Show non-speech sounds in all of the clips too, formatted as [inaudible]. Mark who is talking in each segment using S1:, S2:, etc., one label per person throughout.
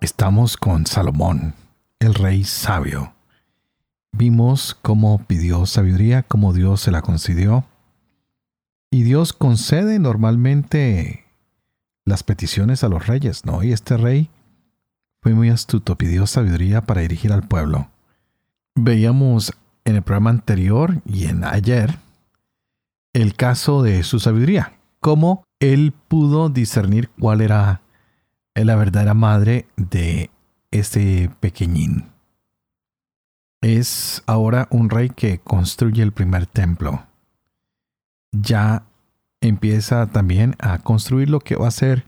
S1: Estamos con Salomón, el rey sabio. Vimos cómo pidió sabiduría, cómo Dios se la concedió. Y Dios concede normalmente las peticiones a los reyes, ¿no? Y este rey fue muy astuto, pidió sabiduría para dirigir al pueblo. Veíamos en el programa anterior y en ayer el caso de su sabiduría, cómo él pudo discernir cuál era la verdadera madre de este pequeñín. Es ahora un rey que construye el primer templo. Ya empieza también a construir lo que va a ser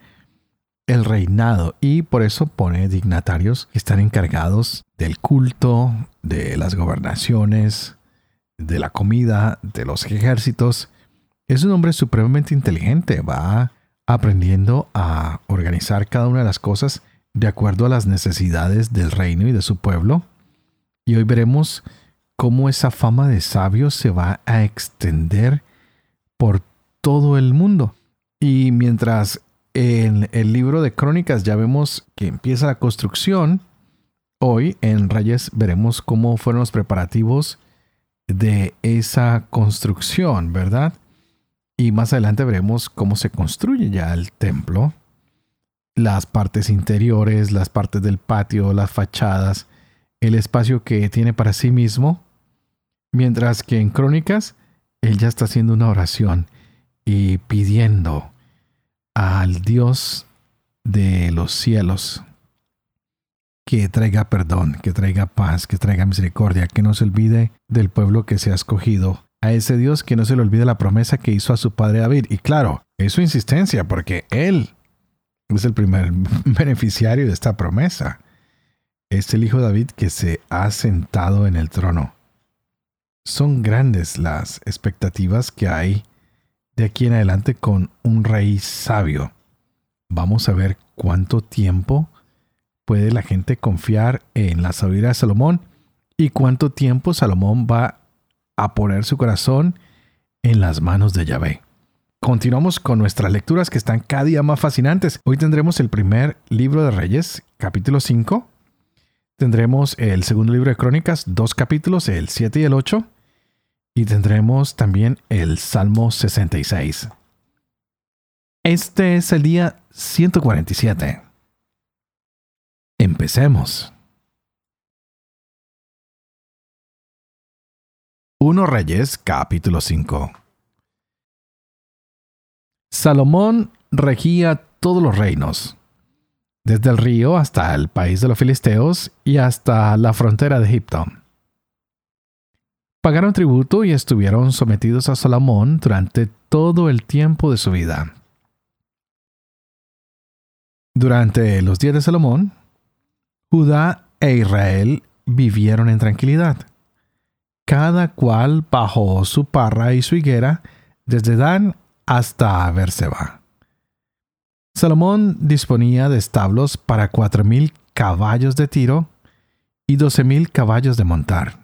S1: el reinado y por eso pone dignatarios que están encargados del culto, de las gobernaciones, de la comida, de los ejércitos. Es un hombre supremamente inteligente, va aprendiendo a organizar cada una de las cosas de acuerdo a las necesidades del reino y de su pueblo. Y hoy veremos cómo esa fama de sabio se va a extender por todo el mundo. Y mientras en el libro de Crónicas ya vemos que empieza la construcción, hoy en Reyes veremos cómo fueron los preparativos de esa construcción, ¿verdad? Y más adelante veremos cómo se construye ya el templo, las partes interiores, las partes del patio, las fachadas, el espacio que tiene para sí mismo, mientras que en Crónicas él ya está haciendo una oración y pidiendo al Dios de los cielos que traiga perdón, que traiga paz, que traiga misericordia, que no se olvide del pueblo que se ha escogido a ese Dios que no se le olvide la promesa que hizo a su padre David. Y claro, es su insistencia porque él es el primer [laughs] beneficiario de esta promesa. Es el hijo David que se ha sentado en el trono. Son grandes las expectativas que hay de aquí en adelante con un rey sabio. Vamos a ver cuánto tiempo puede la gente confiar en la sabiduría de Salomón y cuánto tiempo Salomón va a poner su corazón en las manos de Yahvé. Continuamos con nuestras lecturas que están cada día más fascinantes. Hoy tendremos el primer libro de Reyes, capítulo 5. Tendremos el segundo libro de Crónicas, dos capítulos, el 7 y el 8. Y tendremos también el Salmo 66. Este es el día 147. Empecemos. 1 Reyes capítulo 5 Salomón regía todos los reinos, desde el río hasta el país de los filisteos y hasta la frontera de Egipto. Pagaron tributo y estuvieron sometidos a Salomón durante todo el tiempo de su vida. Durante los días de Salomón, Judá e Israel vivieron en tranquilidad cada cual bajo su parra y su higuera, desde Dan hasta Berseba. Salomón disponía de establos para cuatro mil caballos de tiro y doce mil caballos de montar.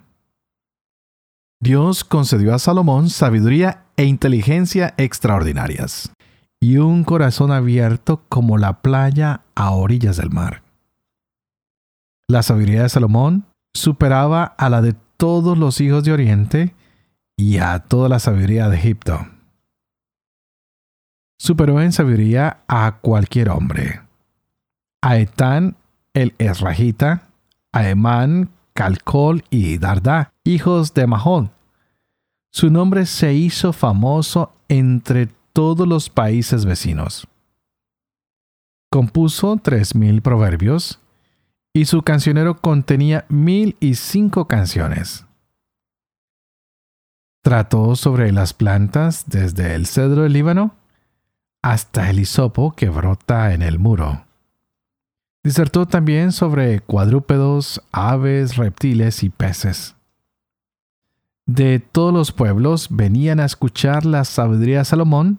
S1: Dios concedió a Salomón sabiduría e inteligencia extraordinarias y un corazón abierto como la playa a orillas del mar. La sabiduría de Salomón superaba a la de todos los hijos de Oriente y a toda la sabiduría de Egipto. Superó en sabiduría a cualquier hombre. A Etán el Esrahita, a Emán, Calcol y Dardá, hijos de Mahón. Su nombre se hizo famoso entre todos los países vecinos. Compuso tres mil proverbios, y su cancionero contenía mil y cinco canciones. Trató sobre las plantas desde el cedro del Líbano hasta el hisopo que brota en el muro. Disertó también sobre cuadrúpedos, aves, reptiles y peces. De todos los pueblos venían a escuchar la sabiduría de Salomón,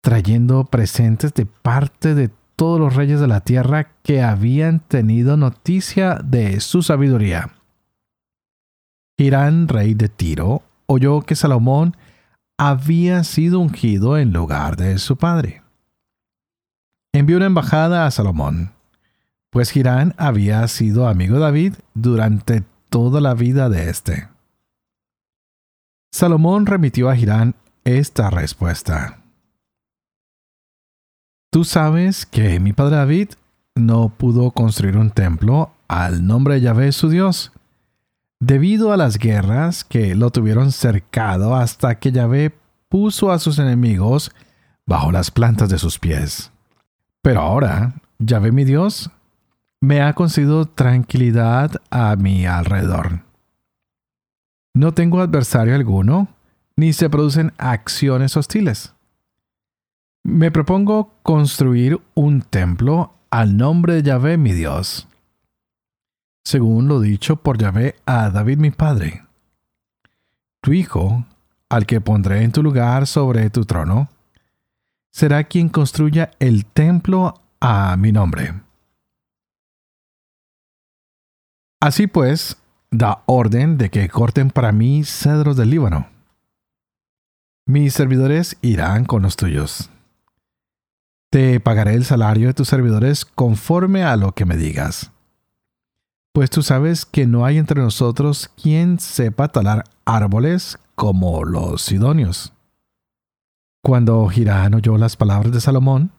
S1: trayendo presentes de parte de todos los reyes de la tierra que habían tenido noticia de su sabiduría. Hirán, rey de Tiro, oyó que Salomón había sido ungido en lugar de su padre. Envió una embajada a Salomón, pues Hirán había sido amigo de David durante toda la vida de éste. Salomón remitió a Hirán esta respuesta. Tú sabes que mi padre David no pudo construir un templo al nombre de Yahvé su Dios, debido a las guerras que lo tuvieron cercado hasta que Yahvé puso a sus enemigos bajo las plantas de sus pies. Pero ahora, Yahvé mi Dios, me ha concedido tranquilidad a mi alrededor. No tengo adversario alguno, ni se producen acciones hostiles. Me propongo construir un templo al nombre de Yahvé mi Dios, según lo dicho por Yahvé a David mi padre. Tu hijo, al que pondré en tu lugar sobre tu trono, será quien construya el templo a mi nombre. Así pues, da orden de que corten para mí cedros del Líbano. Mis servidores irán con los tuyos. Te pagaré el salario de tus servidores conforme a lo que me digas. Pues tú sabes que no hay entre nosotros quien sepa talar árboles como los sidonios. Cuando Girán oyó las palabras de Salomón,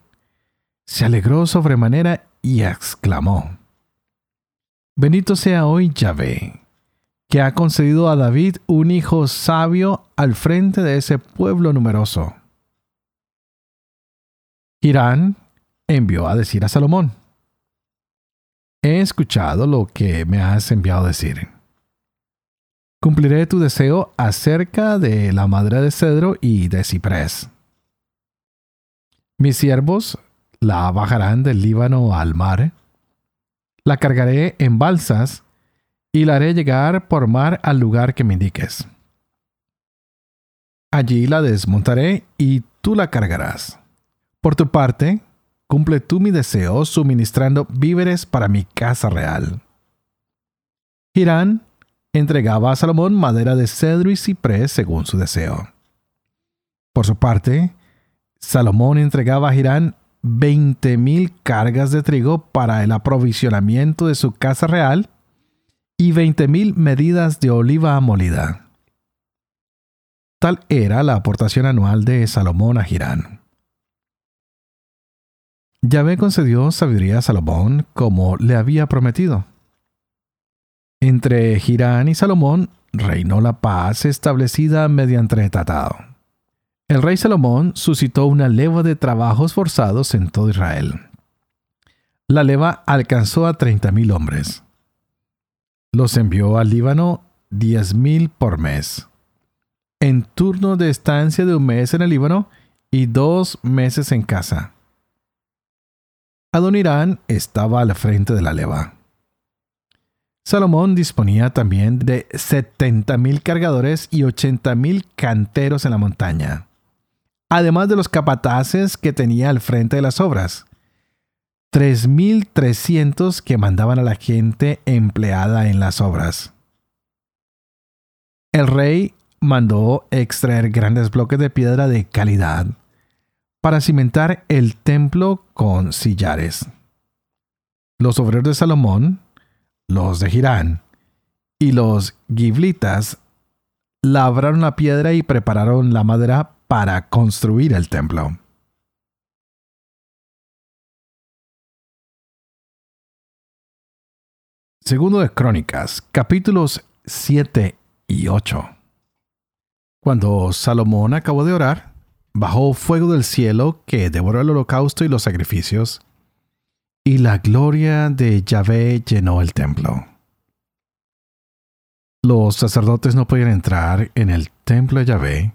S1: se alegró sobremanera y exclamó, Bendito sea hoy Yahvé, que ha concedido a David un hijo sabio al frente de ese pueblo numeroso. Irán envió a decir a Salomón, He escuchado lo que me has enviado a decir. Cumpliré tu deseo acerca de la madera de cedro y de ciprés. Mis siervos la bajarán del Líbano al mar, la cargaré en balsas y la haré llegar por mar al lugar que me indiques. Allí la desmontaré y tú la cargarás. Por tu parte, cumple tú mi deseo suministrando víveres para mi casa real. Hirán entregaba a Salomón madera de cedro y ciprés según su deseo. Por su parte, Salomón entregaba a Hirán veinte mil cargas de trigo para el aprovisionamiento de su casa real y veinte mil medidas de oliva molida. Tal era la aportación anual de Salomón a Hirán. Yahvé concedió sabiduría a Salomón como le había prometido. Entre Girán y Salomón reinó la paz establecida mediante tratado. El rey Salomón suscitó una leva de trabajos forzados en todo Israel. La leva alcanzó a treinta mil hombres. Los envió al Líbano diez mil por mes, en turno de estancia de un mes en el Líbano y dos meses en casa. Adonirán estaba al frente de la leva. Salomón disponía también de 70.000 cargadores y 80.000 canteros en la montaña, además de los capataces que tenía al frente de las obras. 3.300 que mandaban a la gente empleada en las obras. El rey mandó extraer grandes bloques de piedra de calidad para cimentar el templo con sillares. Los obreros de Salomón, los de Girán y los giblitas labraron la piedra y prepararon la madera para construir el templo. Segundo de Crónicas, capítulos 7 y 8. Cuando Salomón acabó de orar, bajó fuego del cielo que devoró el holocausto y los sacrificios, y la gloria de Yahvé llenó el templo. Los sacerdotes no podían entrar en el templo de Yahvé,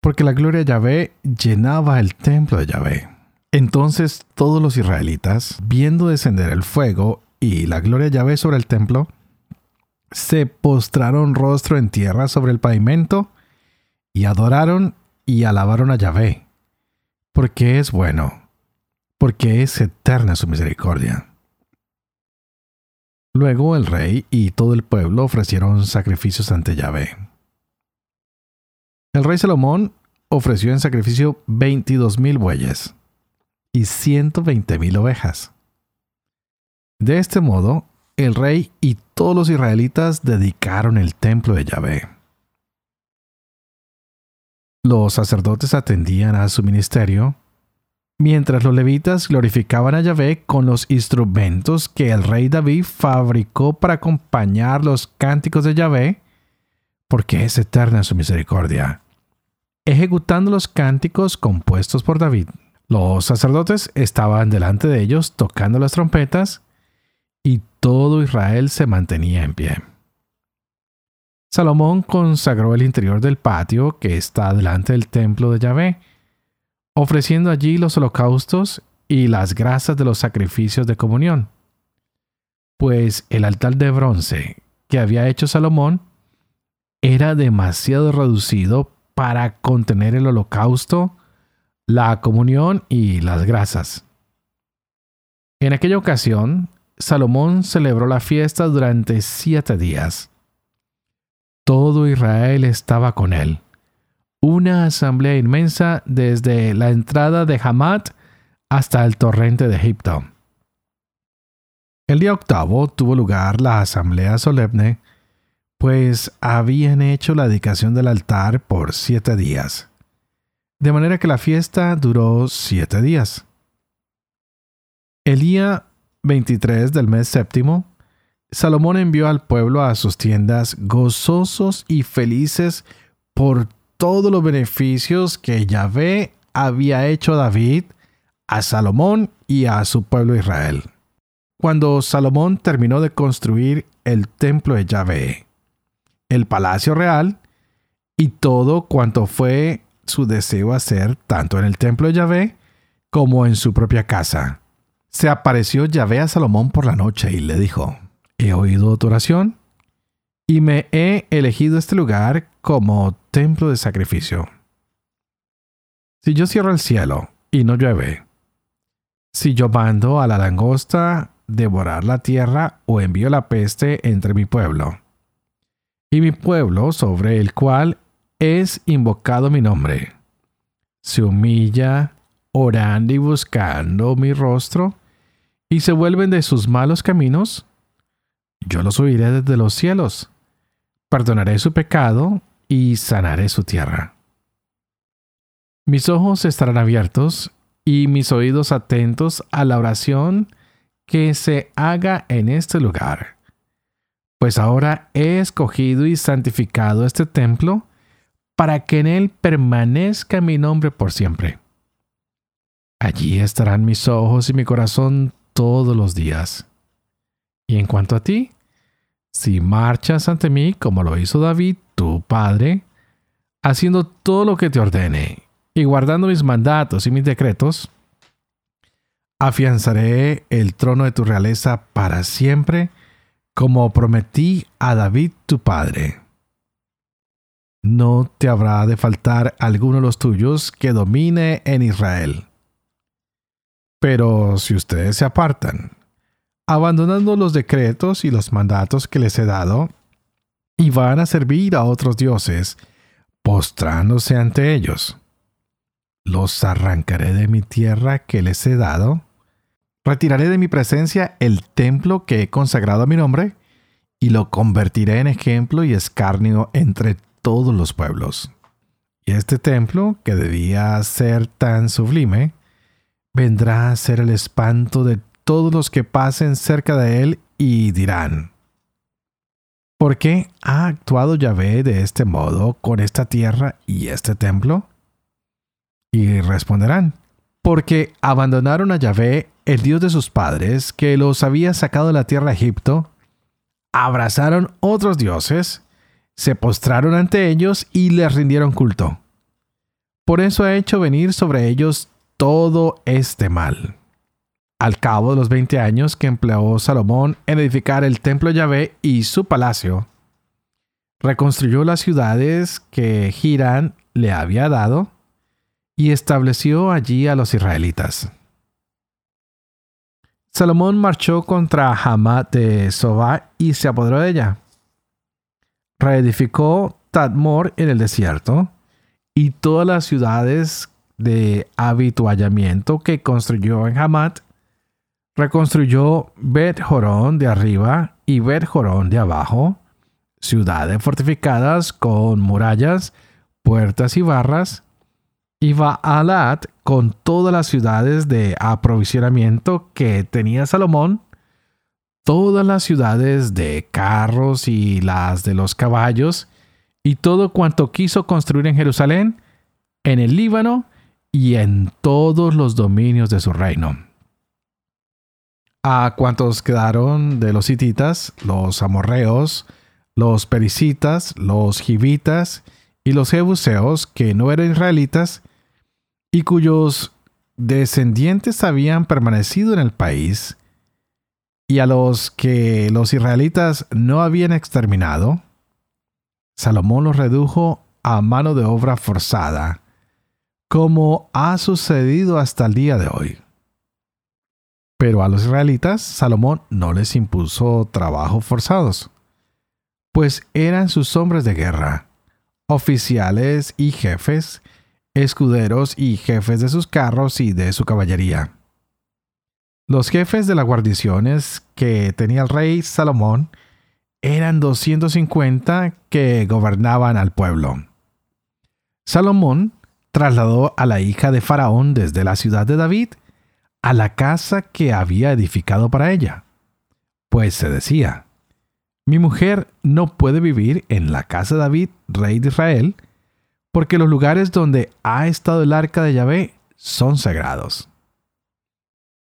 S1: porque la gloria de Yahvé llenaba el templo de Yahvé. Entonces todos los israelitas, viendo descender el fuego y la gloria de Yahvé sobre el templo, se postraron rostro en tierra sobre el pavimento y adoraron y alabaron a Yahvé, porque es bueno, porque es eterna su misericordia. Luego el rey y todo el pueblo ofrecieron sacrificios ante Yahvé. El rey Salomón ofreció en sacrificio veintidós mil bueyes y ciento veinte mil ovejas. De este modo, el rey y todos los israelitas dedicaron el templo de Yahvé. Los sacerdotes atendían a su ministerio, mientras los levitas glorificaban a Yahvé con los instrumentos que el rey David fabricó para acompañar los cánticos de Yahvé, porque es eterna su misericordia, ejecutando los cánticos compuestos por David. Los sacerdotes estaban delante de ellos tocando las trompetas y todo Israel se mantenía en pie. Salomón consagró el interior del patio que está delante del templo de Yahvé, ofreciendo allí los holocaustos y las grasas de los sacrificios de comunión. Pues el altar de bronce que había hecho Salomón era demasiado reducido para contener el holocausto, la comunión y las grasas. En aquella ocasión, Salomón celebró la fiesta durante siete días. Todo Israel estaba con él. Una asamblea inmensa desde la entrada de Hamat hasta el torrente de Egipto. El día octavo tuvo lugar la asamblea solemne, pues habían hecho la dedicación del altar por siete días de manera que la fiesta duró siete días. El día 23 del mes séptimo, Salomón envió al pueblo a sus tiendas gozosos y felices por todos los beneficios que Yahvé había hecho a David, a Salomón y a su pueblo Israel. Cuando Salomón terminó de construir el templo de Yahvé, el palacio real y todo cuanto fue su deseo hacer tanto en el templo de Yahvé como en su propia casa. Se apareció Yahvé a Salomón por la noche y le dijo, He oído tu oración y me he elegido este lugar como templo de sacrificio. Si yo cierro el cielo y no llueve, si yo mando a la langosta devorar la tierra o envío la peste entre mi pueblo, y mi pueblo sobre el cual es invocado mi nombre. Se humilla orando y buscando mi rostro y se vuelven de sus malos caminos, yo los oiré desde los cielos, perdonaré su pecado y sanaré su tierra. Mis ojos estarán abiertos y mis oídos atentos a la oración que se haga en este lugar, pues ahora he escogido y santificado este templo para que en él permanezca mi nombre por siempre. Allí estarán mis ojos y mi corazón todos los días. Y en cuanto a ti, si marchas ante mí como lo hizo David, tu padre, haciendo todo lo que te ordene y guardando mis mandatos y mis decretos, afianzaré el trono de tu realeza para siempre, como prometí a David tu padre no te habrá de faltar alguno de los tuyos que domine en Israel. Pero si ustedes se apartan, abandonando los decretos y los mandatos que les he dado, y van a servir a otros dioses, postrándose ante ellos, los arrancaré de mi tierra que les he dado, retiraré de mi presencia el templo que he consagrado a mi nombre, y lo convertiré en ejemplo y escarnio entre todos los pueblos. Y este templo, que debía ser tan sublime, vendrá a ser el espanto de todos los que pasen cerca de él y dirán, ¿por qué ha actuado Yahvé de este modo con esta tierra y este templo? Y responderán, porque abandonaron a Yahvé, el Dios de sus padres, que los había sacado de la tierra de Egipto, abrazaron otros dioses, se postraron ante ellos y les rindieron culto. Por eso ha hecho venir sobre ellos todo este mal. Al cabo de los 20 años que empleó Salomón en edificar el templo de Yahvé y su palacio, reconstruyó las ciudades que Girán le había dado y estableció allí a los israelitas. Salomón marchó contra Hamat de Sobá y se apoderó de ella. Reedificó Tadmor en el desierto y todas las ciudades de habituallamiento que construyó en Hamat. Reconstruyó Bet Jorón de arriba y Bet Jorón de abajo, ciudades fortificadas con murallas, puertas y barras, y Baalat con todas las ciudades de aprovisionamiento que tenía Salomón, todas las ciudades de carros y las de los caballos, y todo cuanto quiso construir en Jerusalén, en el Líbano y en todos los dominios de su reino. A cuantos quedaron de los hititas, los amorreos, los pericitas, los gibitas y los jebuseos, que no eran israelitas, y cuyos descendientes habían permanecido en el país, y a los que los israelitas no habían exterminado, Salomón los redujo a mano de obra forzada, como ha sucedido hasta el día de hoy. Pero a los israelitas Salomón no les impuso trabajos forzados, pues eran sus hombres de guerra, oficiales y jefes escuderos y jefes de sus carros y de su caballería. Los jefes de las guarniciones que tenía el rey Salomón eran 250 que gobernaban al pueblo. Salomón trasladó a la hija de Faraón desde la ciudad de David a la casa que había edificado para ella, pues se decía, mi mujer no puede vivir en la casa de David, rey de Israel, porque los lugares donde ha estado el arca de Yahvé son sagrados.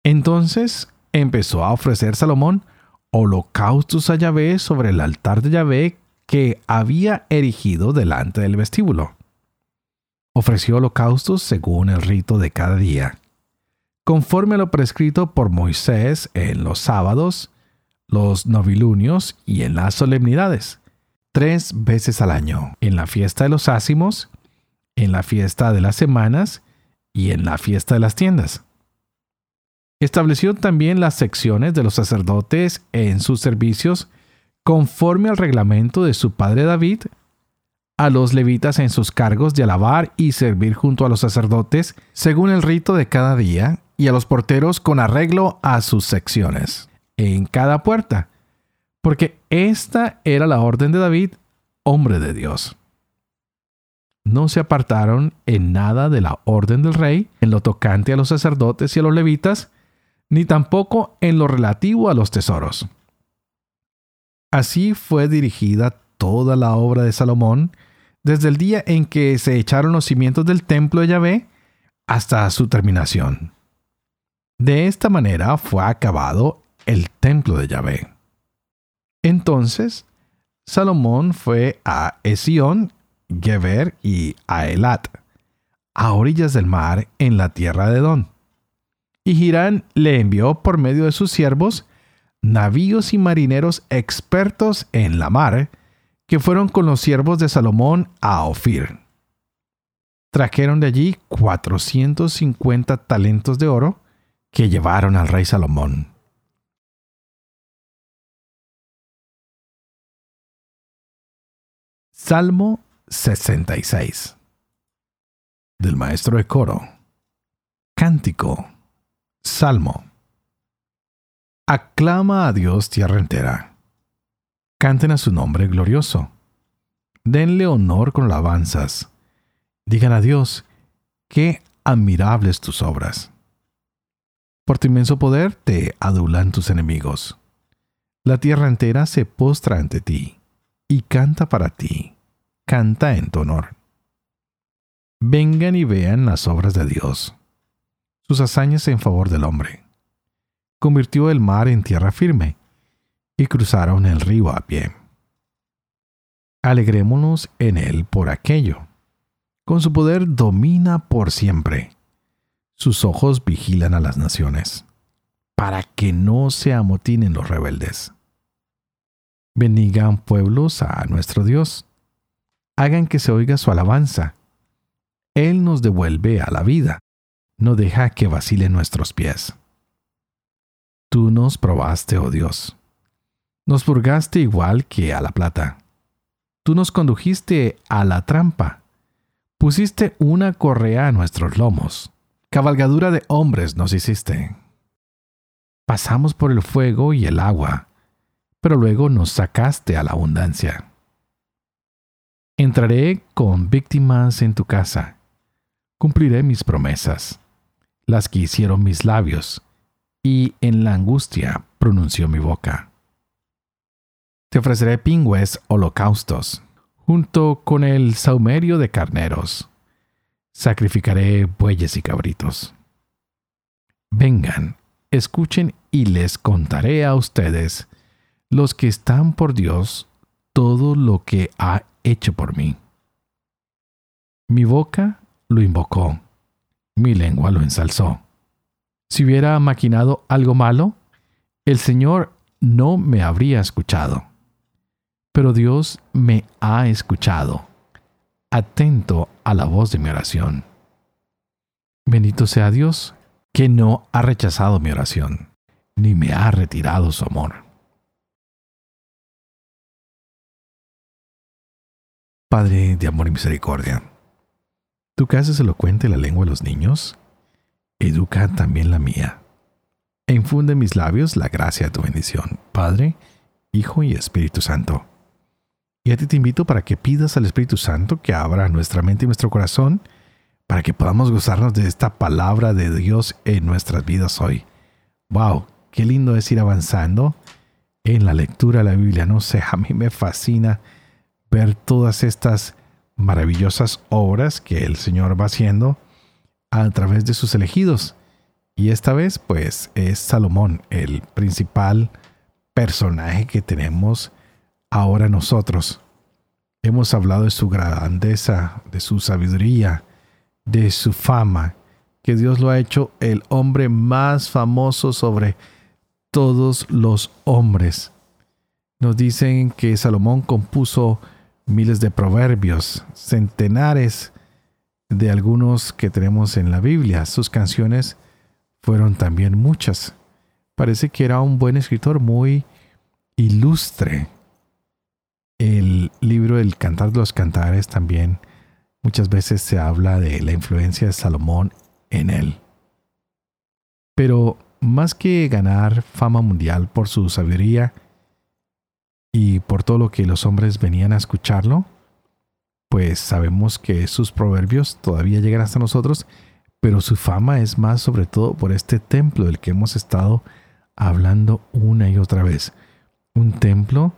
S1: Entonces empezó a ofrecer Salomón holocaustos a Yahvé sobre el altar de Yahvé que había erigido delante del vestíbulo. Ofreció holocaustos según el rito de cada día, conforme a lo prescrito por Moisés en los sábados, los novilunios y en las solemnidades tres veces al año, en la fiesta de los ácimos, en la fiesta de las semanas y en la fiesta de las tiendas. Estableció también las secciones de los sacerdotes en sus servicios conforme al reglamento de su padre David, a los levitas en sus cargos de alabar y servir junto a los sacerdotes según el rito de cada día, y a los porteros con arreglo a sus secciones, en cada puerta, porque esta era la orden de David, hombre de Dios. No se apartaron en nada de la orden del rey, en lo tocante a los sacerdotes y a los levitas, ni tampoco en lo relativo a los tesoros. Así fue dirigida toda la obra de Salomón, desde el día en que se echaron los cimientos del templo de Yahvé hasta su terminación. De esta manera fue acabado el templo de Yahvé. Entonces, Salomón fue a Esión, Geber y a Elat, a orillas del mar en la tierra de Edom. Y Girán le envió por medio de sus siervos navíos y marineros expertos en la mar, que fueron con los siervos de Salomón a Ofir. Trajeron de allí 450 talentos de oro que llevaron al rey Salomón. Salmo 66 del maestro de coro. Cántico. Salmo. Aclama a Dios tierra entera. Canten a su nombre glorioso. Denle honor con alabanzas. Digan a Dios, qué admirables tus obras. Por tu inmenso poder te adulan tus enemigos. La tierra entera se postra ante ti y canta para ti, canta en tu honor. Vengan y vean las obras de Dios, sus hazañas en favor del hombre. Convirtió el mar en tierra firme y cruzaron el río a pie. Alegrémonos en él por aquello. Con su poder domina por siempre. Sus ojos vigilan a las naciones, para que no se amotinen los rebeldes. Bendigan pueblos a nuestro Dios. Hagan que se oiga su alabanza. Él nos devuelve a la vida. No deja que vacilen nuestros pies. Tú nos probaste, oh Dios. Nos purgaste igual que a la plata. Tú nos condujiste a la trampa. Pusiste una correa a nuestros lomos. Cabalgadura de hombres nos hiciste. Pasamos por el fuego y el agua, pero luego nos sacaste a la abundancia. Entraré con víctimas en tu casa. Cumpliré mis promesas, las que hicieron mis labios y en la angustia pronunció mi boca. Te ofreceré pingües holocaustos, junto con el saumerio de carneros. Sacrificaré bueyes y cabritos. Vengan, escuchen y les contaré a ustedes, los que están por Dios, todo lo que ha hecho por mí. Mi boca lo invocó, mi lengua lo ensalzó si hubiera maquinado algo malo, el Señor no me habría escuchado. Pero Dios me ha escuchado, atento a la voz de mi oración. Bendito sea Dios, que no ha rechazado mi oración, ni me ha retirado su amor. Padre de amor y misericordia, tú que haces elocuente la lengua de los niños, educa también la mía. E infunde en mis labios la gracia de tu bendición, Padre, Hijo y Espíritu Santo. Y a ti te invito para que pidas al Espíritu Santo que abra nuestra mente y nuestro corazón para que podamos gozarnos de esta palabra de Dios en nuestras vidas hoy. ¡Wow! Qué lindo es ir avanzando en la lectura de la Biblia. No sé, a mí me fascina ver todas estas maravillosas obras que el Señor va haciendo a través de sus elegidos. Y esta vez pues es Salomón, el principal personaje que tenemos ahora nosotros. Hemos hablado de su grandeza, de su sabiduría, de su fama, que Dios lo ha hecho el hombre más famoso sobre todos los hombres. Nos dicen que Salomón compuso miles de proverbios, centenares de algunos que tenemos en la Biblia. Sus canciones fueron también muchas. Parece que era un buen escritor muy ilustre. El libro El Cantar de los Cantares también muchas veces se habla de la influencia de Salomón en él. Pero más que ganar fama mundial por su sabiduría y por todo lo que los hombres venían a escucharlo, pues sabemos que sus proverbios todavía llegan hasta nosotros, pero su fama es más sobre todo por este templo del que hemos estado hablando una y otra vez. Un templo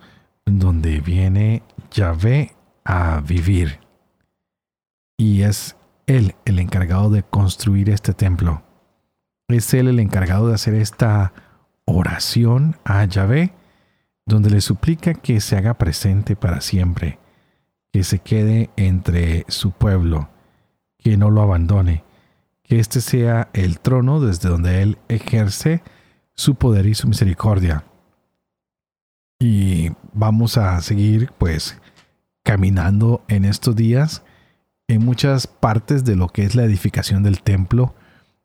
S1: donde viene Yahvé a vivir. Y es él el encargado de construir este templo. Es él el encargado de hacer esta oración a Yahvé, donde le suplica que se haga presente para siempre que se quede entre su pueblo, que no lo abandone, que este sea el trono desde donde Él ejerce su poder y su misericordia. Y vamos a seguir pues caminando en estos días en muchas partes de lo que es la edificación del templo,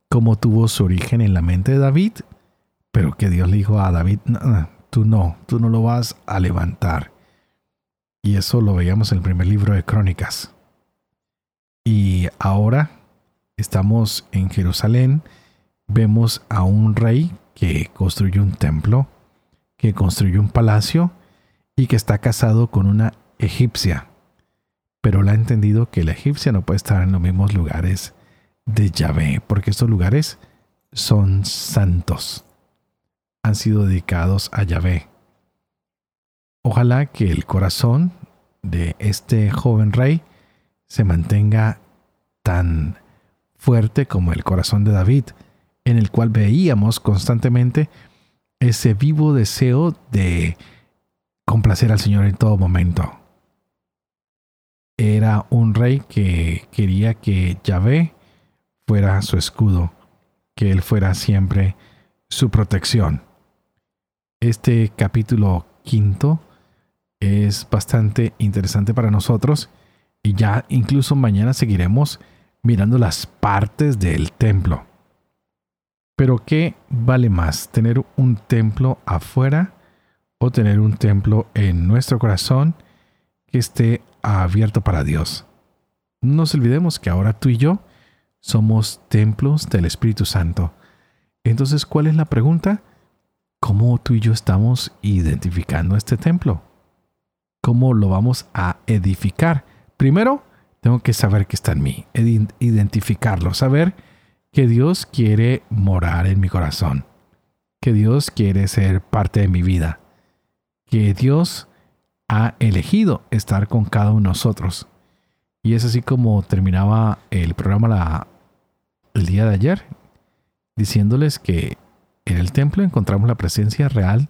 S1: como tuvo su origen en la mente de David, pero que Dios le dijo a David, tú no, tú no lo vas a levantar. Y eso lo veíamos en el primer libro de Crónicas. Y ahora estamos en Jerusalén, vemos a un rey que construyó un templo, que construyó un palacio y que está casado con una egipcia. Pero le ha entendido que la egipcia no puede estar en los mismos lugares de Yahvé, porque estos lugares son santos. Han sido dedicados a Yahvé. Ojalá que el corazón de este joven rey se mantenga tan fuerte como el corazón de David, en el cual veíamos constantemente ese vivo deseo de complacer al Señor en todo momento. Era un rey que quería que Yahvé fuera su escudo, que Él fuera siempre su protección. Este capítulo quinto es bastante interesante para nosotros y ya incluso mañana seguiremos mirando las partes del templo. Pero ¿qué vale más? ¿Tener un templo afuera o tener un templo en nuestro corazón que esté abierto para Dios? No nos olvidemos que ahora tú y yo somos templos del Espíritu Santo. Entonces, ¿cuál es la pregunta? ¿Cómo tú y yo estamos identificando este templo? ¿Cómo lo vamos a edificar? Primero, tengo que saber que está en mí, identificarlo, saber que Dios quiere morar en mi corazón, que Dios quiere ser parte de mi vida, que Dios ha elegido estar con cada uno de nosotros. Y es así como terminaba el programa el día de ayer, diciéndoles que en el templo encontramos la presencia real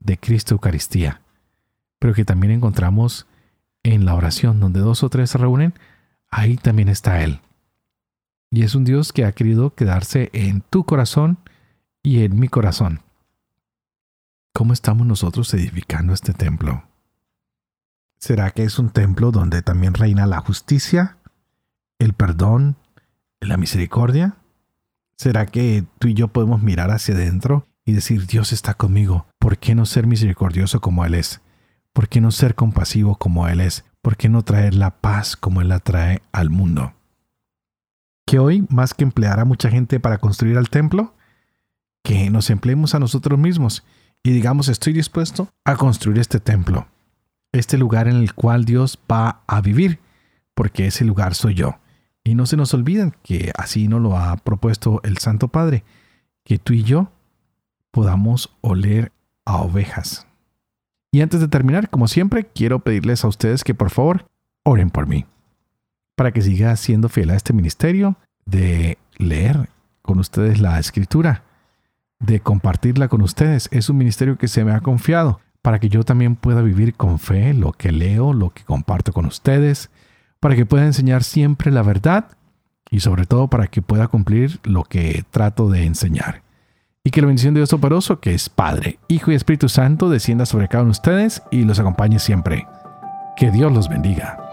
S1: de Cristo Eucaristía, pero que también encontramos en la oración donde dos o tres se reúnen, ahí también está Él. Y es un Dios que ha querido quedarse en tu corazón y en mi corazón. ¿Cómo estamos nosotros edificando este templo? ¿Será que es un templo donde también reina la justicia, el perdón, la misericordia? ¿Será que tú y yo podemos mirar hacia adentro y decir, Dios está conmigo? ¿Por qué no ser misericordioso como Él es? ¿Por qué no ser compasivo como Él es? ¿Por qué no traer la paz como Él la trae al mundo? Que hoy, más que emplear a mucha gente para construir el templo, que nos empleemos a nosotros mismos y digamos, estoy dispuesto a construir este templo, este lugar en el cual Dios va a vivir, porque ese lugar soy yo. Y no se nos olviden que así nos lo ha propuesto el Santo Padre, que tú y yo podamos oler a ovejas. Y antes de terminar, como siempre, quiero pedirles a ustedes que por favor oren por mí para que siga siendo fiel a este ministerio, de leer con ustedes la escritura, de compartirla con ustedes. Es un ministerio que se me ha confiado para que yo también pueda vivir con fe lo que leo, lo que comparto con ustedes, para que pueda enseñar siempre la verdad y sobre todo para que pueda cumplir lo que trato de enseñar. Y que la bendición de Dios Toporoso, que es Padre, Hijo y Espíritu Santo, descienda sobre cada uno de ustedes y los acompañe siempre. Que Dios los bendiga.